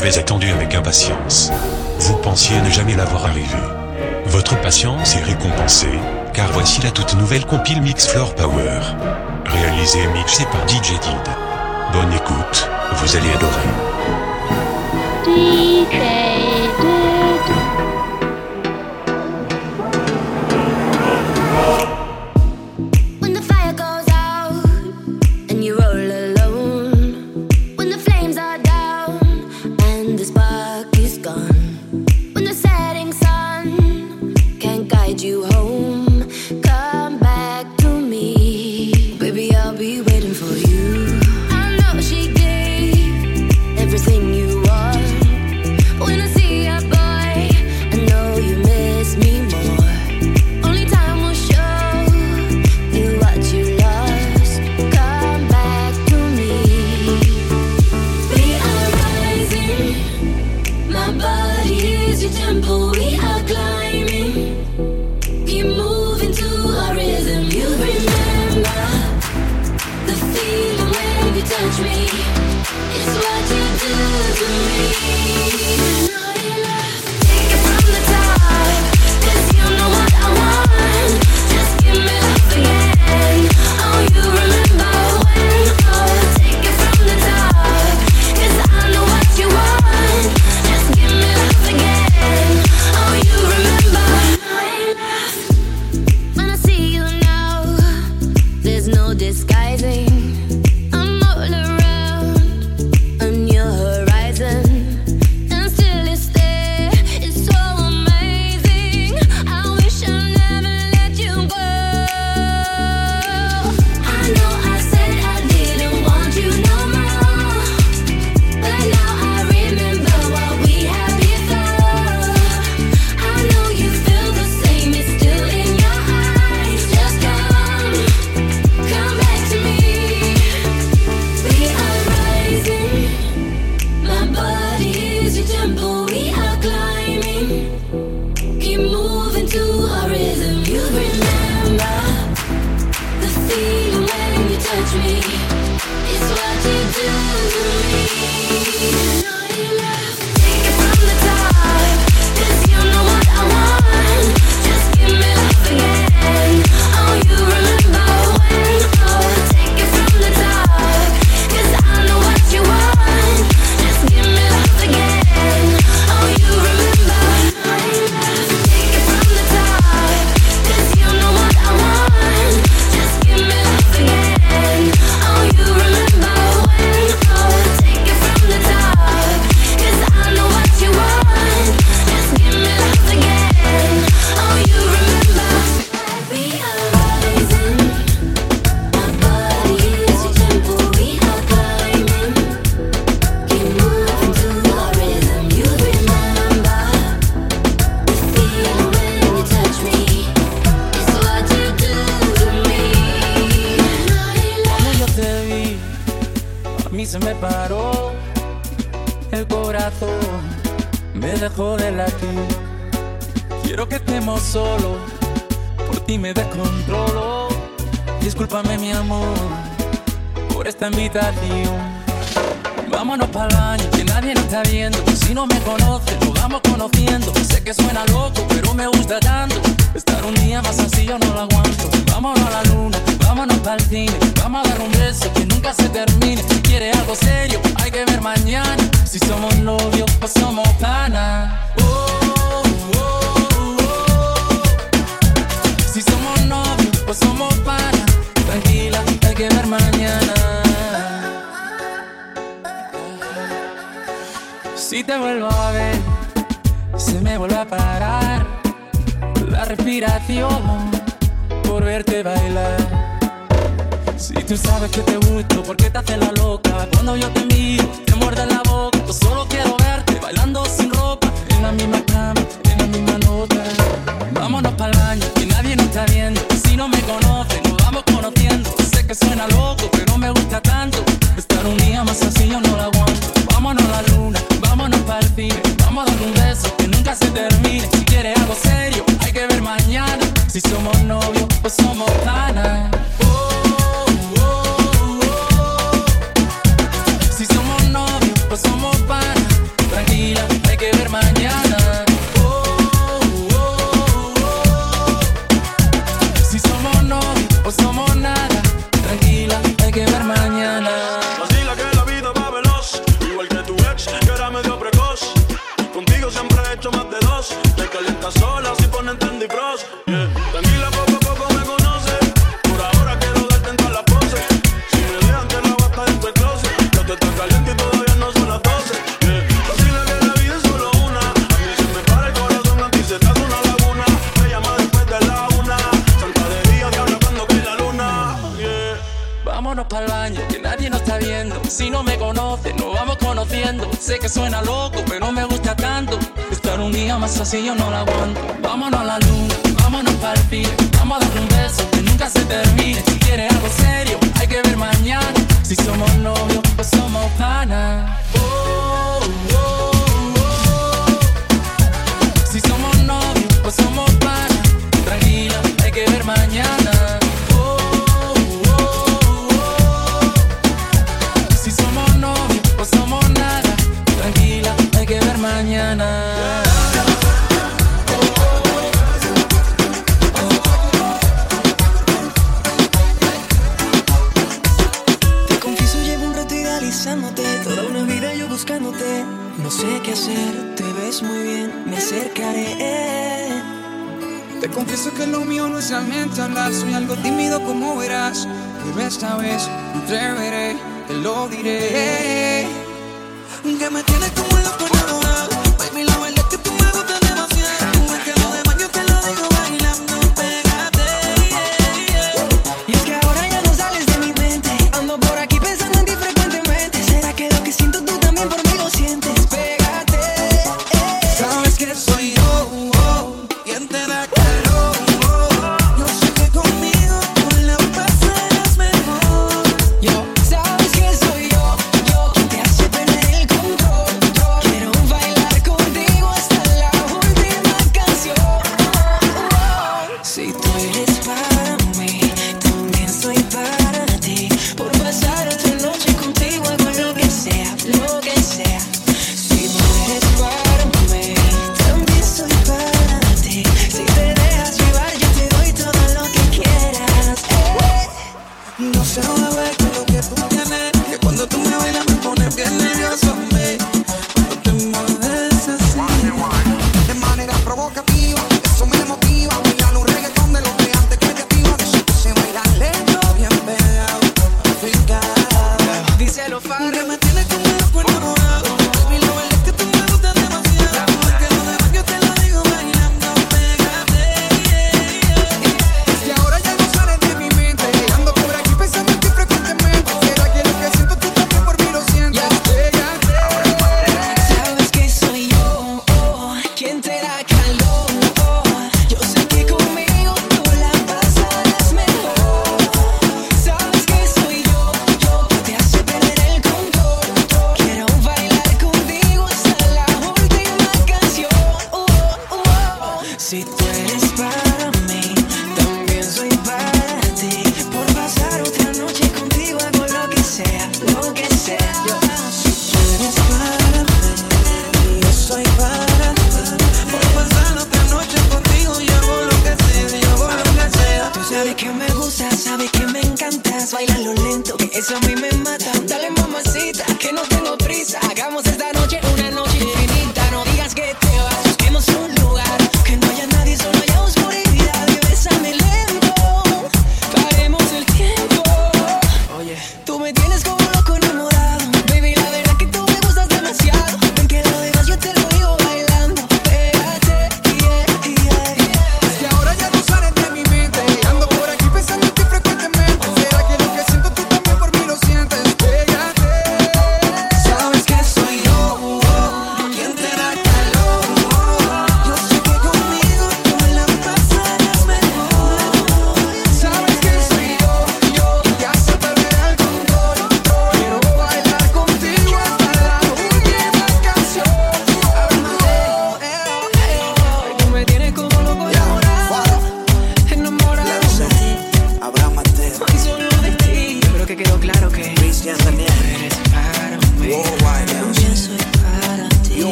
l'avez attendu avec impatience. Vous pensiez ne jamais l'avoir arrivé. Votre patience est récompensée, car voici la toute nouvelle compile Mix Floor Power. Réalisée et mixée par DJ Did. Bonne écoute, vous allez adorer.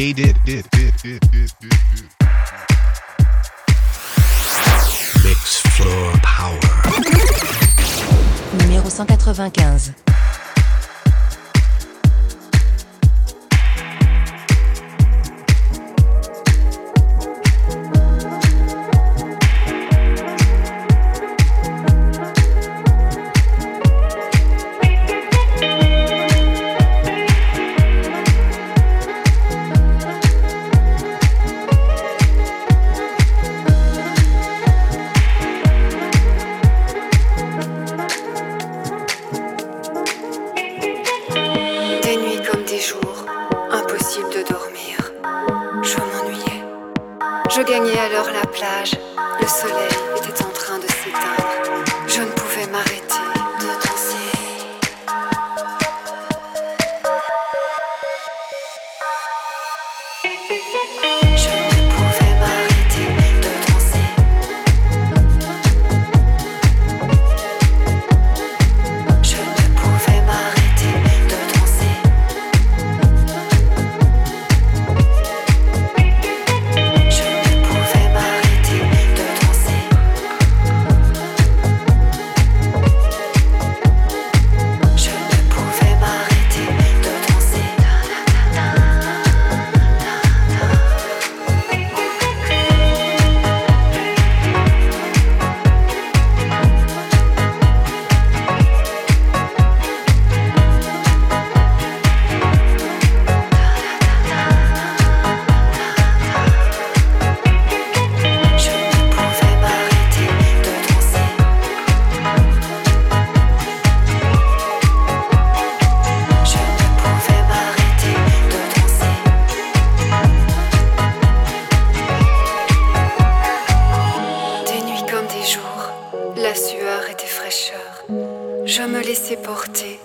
jaded. Mixed Floor Power. Numéro 195.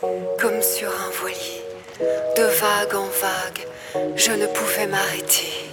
comme sur un voilier, de vague en vague, je ne pouvais m'arrêter.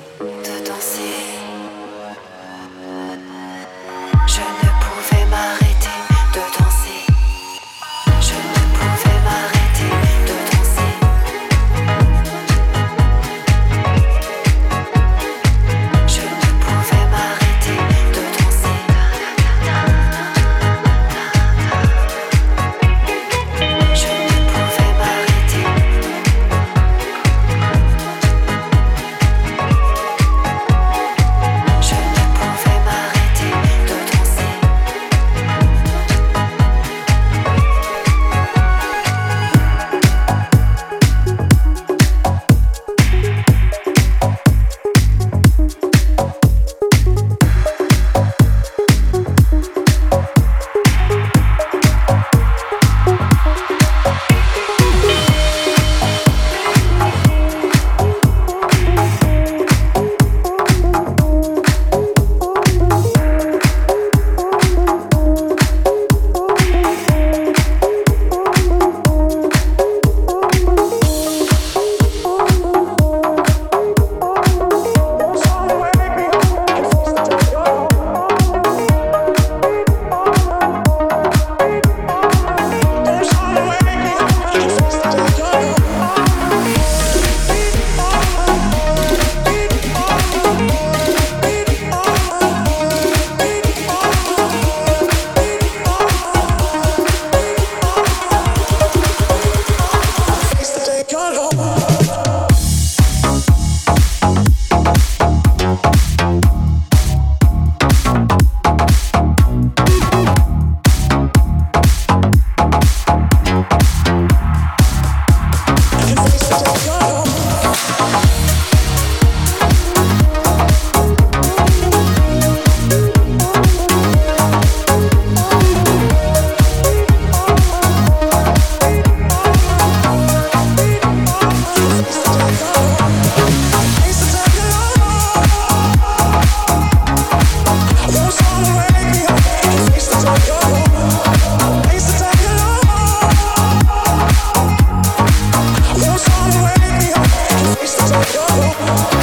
Oh, oh, oh.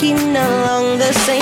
Walking along the same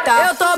Eita, eu tô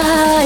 love.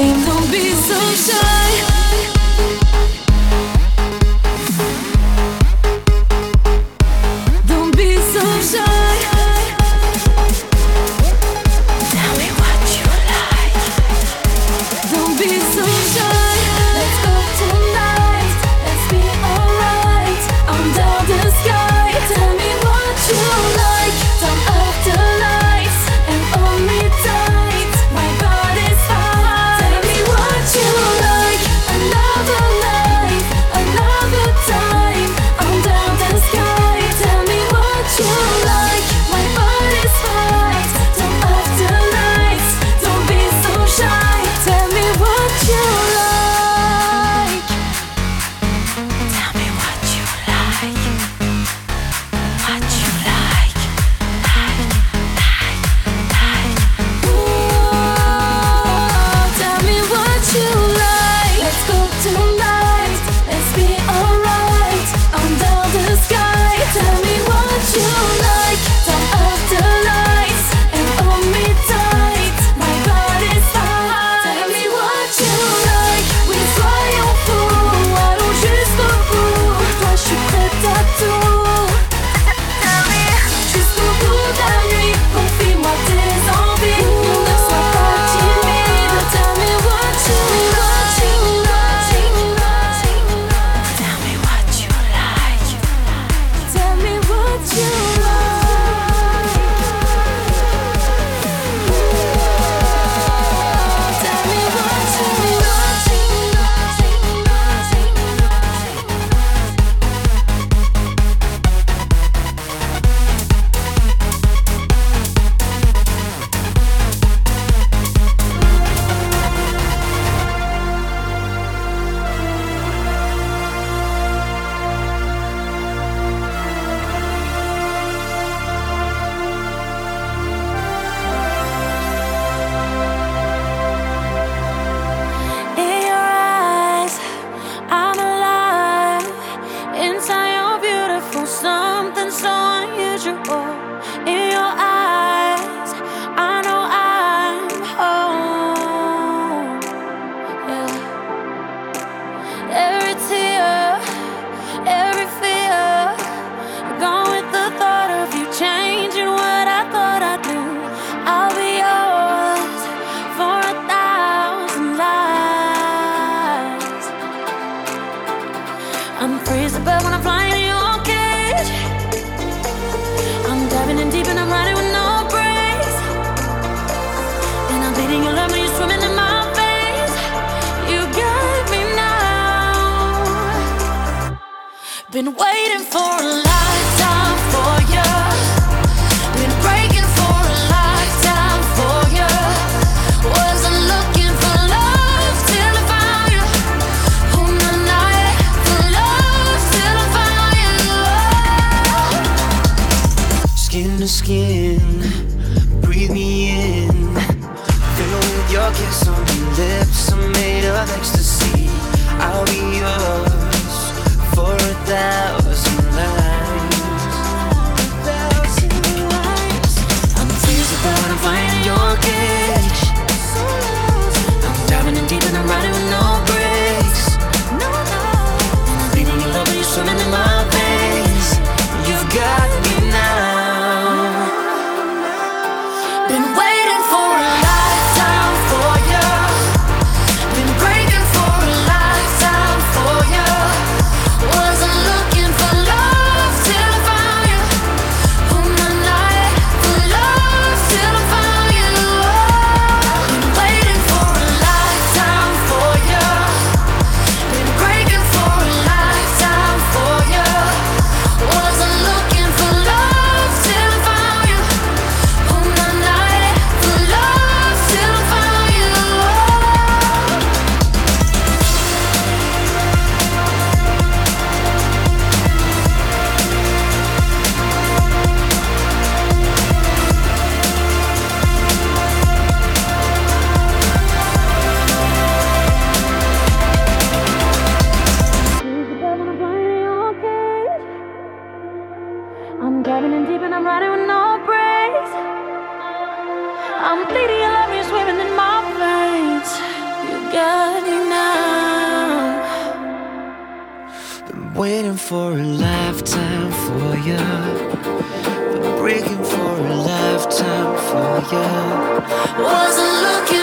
For you. Been breaking for a lifetime for you. Wasn't looking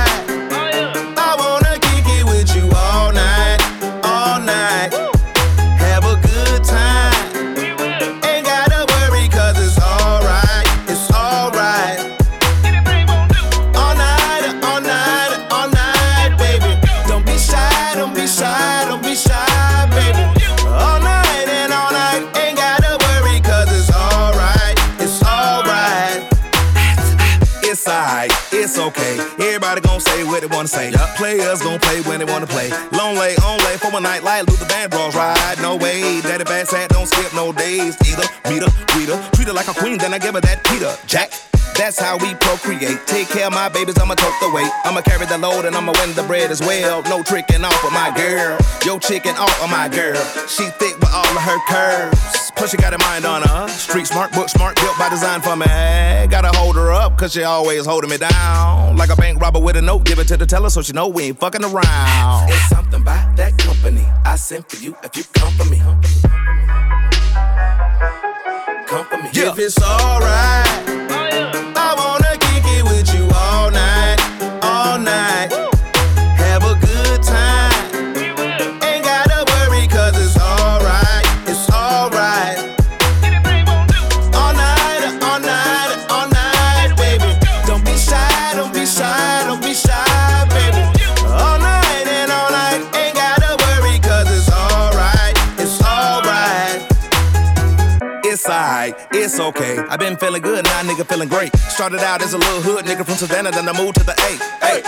Players gon' play when they wanna play. Long lay, on lay for a night like Luther Vandross ride. No way, Daddy Fat Sacks don't skip no days either. Meet her, greet her, treat her like a queen, then I give her that Peter Jack. That's how we procreate. Take care of my babies, I'ma tote the weight. I'ma carry the load and I'ma win the bread as well. No tricking off of my girl. Yo, chicken off of my girl. She thick with all of her curves. Plus, she got a mind on her. Street smart, book smart, built by design for me. Gotta hold her up, cause she always holding me down. Like a bank robber with a note, give it to the teller so she know we ain't fucking around. It's something about that company. I sent for you if you come for me. Come for me. If it's alright. Feeling great. Started out as a little hood nigga from Savannah, then I moved to the A. Hey,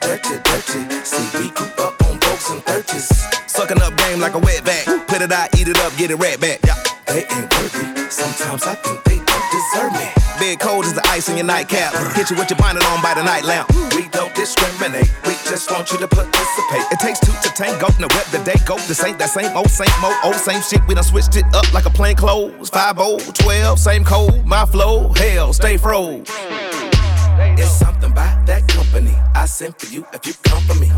dirty, dirty. See, we grew up on folks and thirties. Sucking up game like a wet back. Put it out, eat it up, get it right back. Yeah. They ain't worthy. Sometimes I think they don't deserve me. Cold as the ice in your nightcap. Hit you with your bonnet on by the night lamp. We don't discriminate. We just want you to participate. It takes two to tango. Now rep the day go. This ain't that same old, same old, old, same shit. We done switched it up like a plain clothes. 5 12, same code. My flow, hell, stay froze. It's something about that company. I sent for you if you come for me.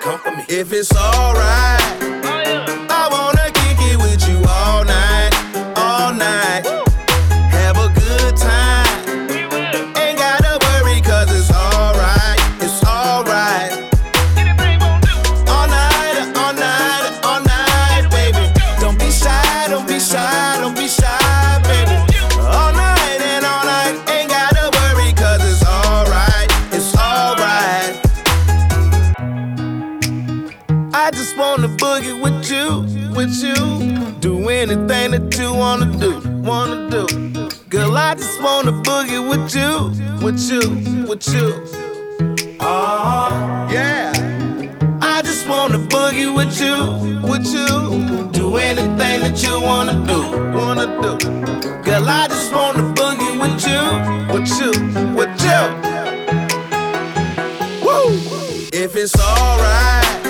Come for me. If it's alright, oh, I wanna kick it with you all night, all night. boogie with you, with you, with you. Ah, uh, yeah. I just wanna boogie with you, with you. Do anything that you wanna do, wanna do. Girl, I just wanna boogie with you, with you, with you. Woo! If it's alright.